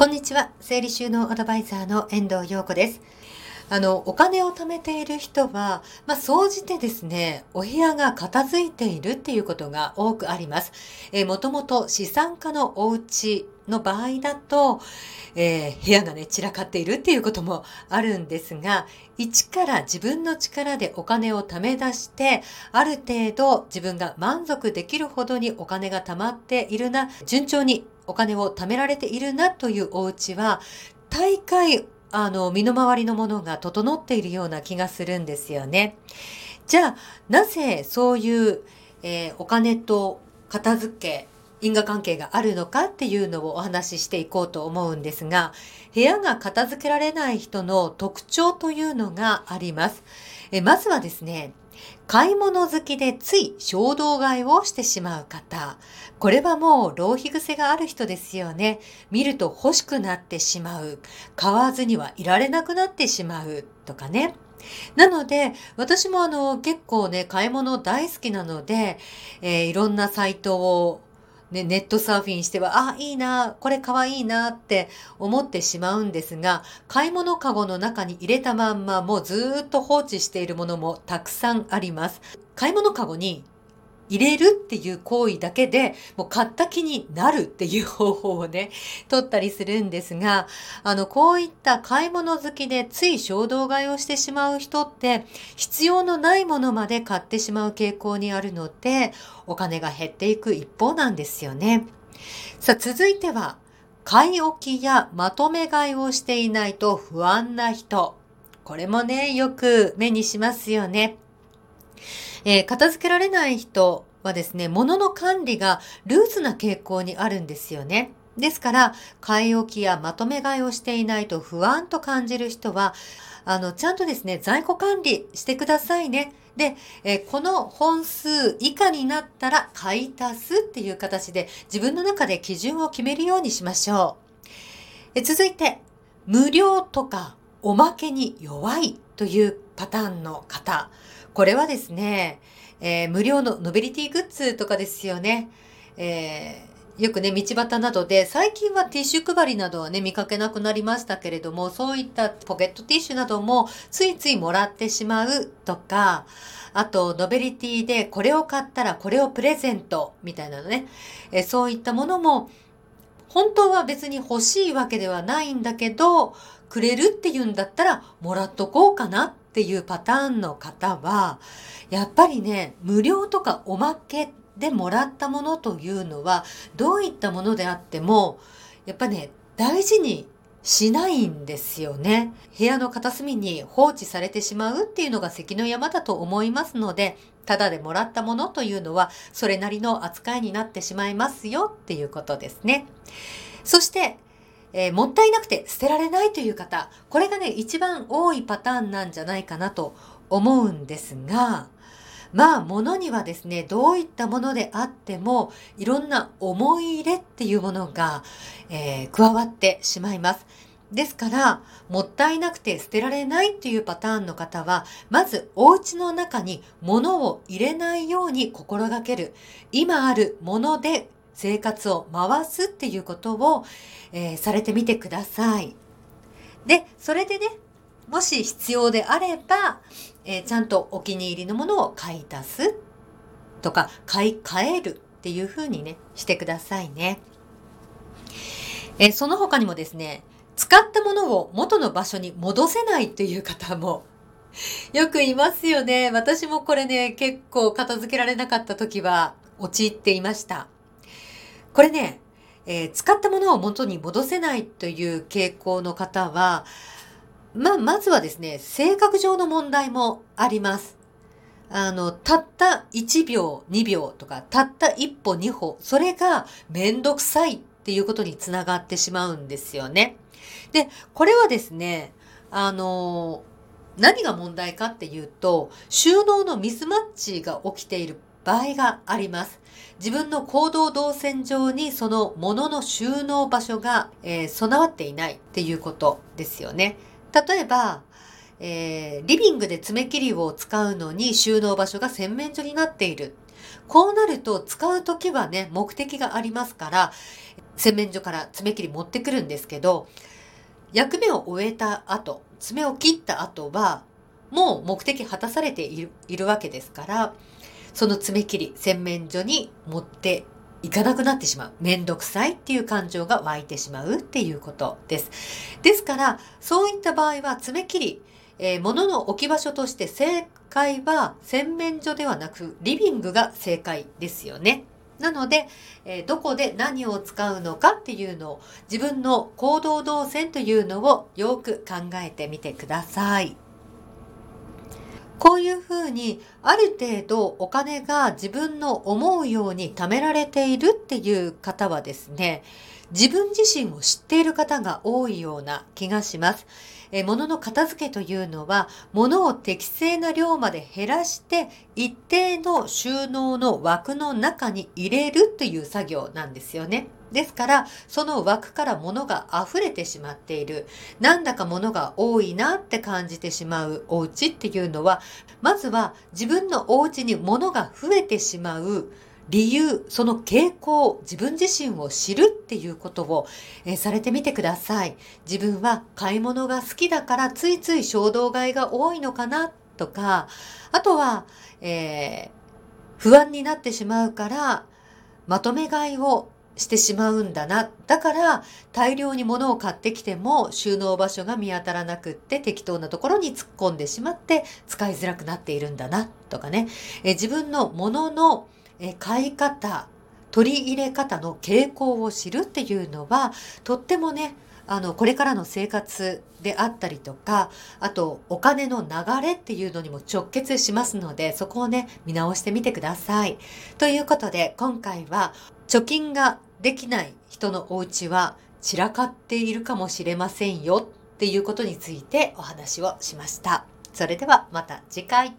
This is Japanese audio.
こんにちは。整理収納アドバイザーの遠藤陽子です。あの、お金を貯めている人は、まあ、総じてですね、お部屋が片付いているっていうことが多くあります。えー、もともと資産家のお家の場合だと、えー、部屋がね、散らかっているっていうこともあるんですが、一から自分の力でお金を貯め出して、ある程度自分が満足できるほどにお金が貯まっているな、順調にお金を貯められているなというお家は、大会、あの、身の回りのものが整っているような気がするんですよね。じゃあ、なぜそういう、えー、お金と片付け、因果関係があるのかっていうのをお話ししていこうと思うんですが、部屋が片付けられない人の特徴というのがあります。えまずはですね、買い物好きでつい衝動買いをしてしまう方。これはもう浪費癖がある人ですよね。見ると欲しくなってしまう。買わずにはいられなくなってしまうとかね。なので、私もあの結構ね、買い物大好きなので、えー、いろんなサイトをね、ネットサーフィンしては、あ、いいな、これかわいいなって思ってしまうんですが、買い物かごの中に入れたまんまもうずっと放置しているものもたくさんあります。買い物かごに入れるっていう行為だけでもう買った気になるっていう方法をね、取ったりするんですが、あの、こういった買い物好きでつい衝動買いをしてしまう人って必要のないものまで買ってしまう傾向にあるので、お金が減っていく一方なんですよね。さあ、続いては、買い置きやまとめ買いをしていないと不安な人。これもね、よく目にしますよね。えー、片付けられない人はですね、物の管理がルーズな傾向にあるんですよね。ですから、買い置きやまとめ買いをしていないと不安と感じる人は、あの、ちゃんとですね、在庫管理してくださいね。で、えー、この本数以下になったら買い足すっていう形で自分の中で基準を決めるようにしましょう。え続いて、無料とかおまけに弱いというパターンの方。これはですね、えー、無料のノベリティグッズとかですよね。えー、よくね、道端などで、最近はティッシュ配りなどはね、見かけなくなりましたけれども、そういったポケットティッシュなどもついついもらってしまうとか、あと、ノベリティでこれを買ったらこれをプレゼントみたいなのね、えー、そういったものも、本当は別に欲しいわけではないんだけど、くれるって言うんだったらもらっとこうかなっていうパターンの方は、やっぱりね、無料とかおまけでもらったものというのは、どういったものであっても、やっぱね、大事にしないんですよね。部屋の片隅に放置されてしまうっていうのが関の山だと思いますので、ただでもらったものというのは、それなりの扱いになってしまいますよっていうことですね。そして、えー、もったいなくて捨てられないという方、これがね、一番多いパターンなんじゃないかなと思うんですが、まあ、物にはですね、どういったものであっても、いろんな思い入れっていうものが、えー、加わってしまいます。ですから、もったいなくて捨てられないっていうパターンの方は、まずお家の中に物を入れないように心がける。今あるもので生活を回すっていうことを、えー、されてみてください。で、それでね、もし必要であれば、えー、ちゃんとお気に入りのものを買い足すとか、買い替えるっていう風にね、してくださいね。えー、その他にもですね、使ったものを元の場所に戻せないっていう方も よくいますよね。私もこれね、結構片付けられなかった時は陥っていました。これね、えー、使ったものを元に戻せないという傾向の方は、まあ、まずはですね、性格上の問題もあります。あの、たった1秒、2秒とか、たった1歩、2歩、それがめんどくさいっていうことにつながってしまうんですよね。で、これはですね、あの、何が問題かっていうと、収納のミスマッチが起きている場合があります。自分の行動動線上にその物の収納場所が、えー、備わっていないっていうことですよね。例えば、えー、リビングで爪切りを使うのに収納場所が洗面所になっている。こうなると使うときはね、目的がありますから、洗面所から爪切り持ってくるんですけど、役目を終えた後、爪を切った後は、もう目的果たされているわけですから、その爪切り、洗面所に持っていかなくなってしまう。めんどくさいっていう感情が湧いてしまうっていうことです。ですから、そういった場合は爪切り、えー、物の置き場所として正解は洗面所ではなくリビングが正解ですよね。なので、えー、どこで何を使うのかっていうのを自分の行動動線というのをよく考えてみてください。こういうふうにある程度お金が自分の思うように貯められているっていう方はですね、自分自身を知っている方が多いような気がします。え物の片付けというのは、物を適正な量まで減らして、一定の収納の枠の中に入れるという作業なんですよね。ですから、その枠から物が溢れてしまっている。なんだか物が多いなって感じてしまうお家っていうのは、まずは自分のお家に物が増えてしまう理由、その傾向、自分自身を知るっていうことを、え、されてみてください。自分は買い物が好きだからついつい衝動買いが多いのかなとか、あとは、えー、不安になってしまうから、まとめ買いをしてしまうんだな。だから大量に物を買ってきても収納場所が見当たらなくって適当なところに突っ込んでしまって使いづらくなっているんだなとかね。え自分の物のえ買い方、取り入れ方の傾向を知るっていうのは、とってもね、あの、これからの生活であったりとか、あと、お金の流れっていうのにも直結しますので、そこをね、見直してみてください。ということで、今回は、貯金ができない人のお家は散らかっているかもしれませんよっていうことについてお話をしました。それではまた次回。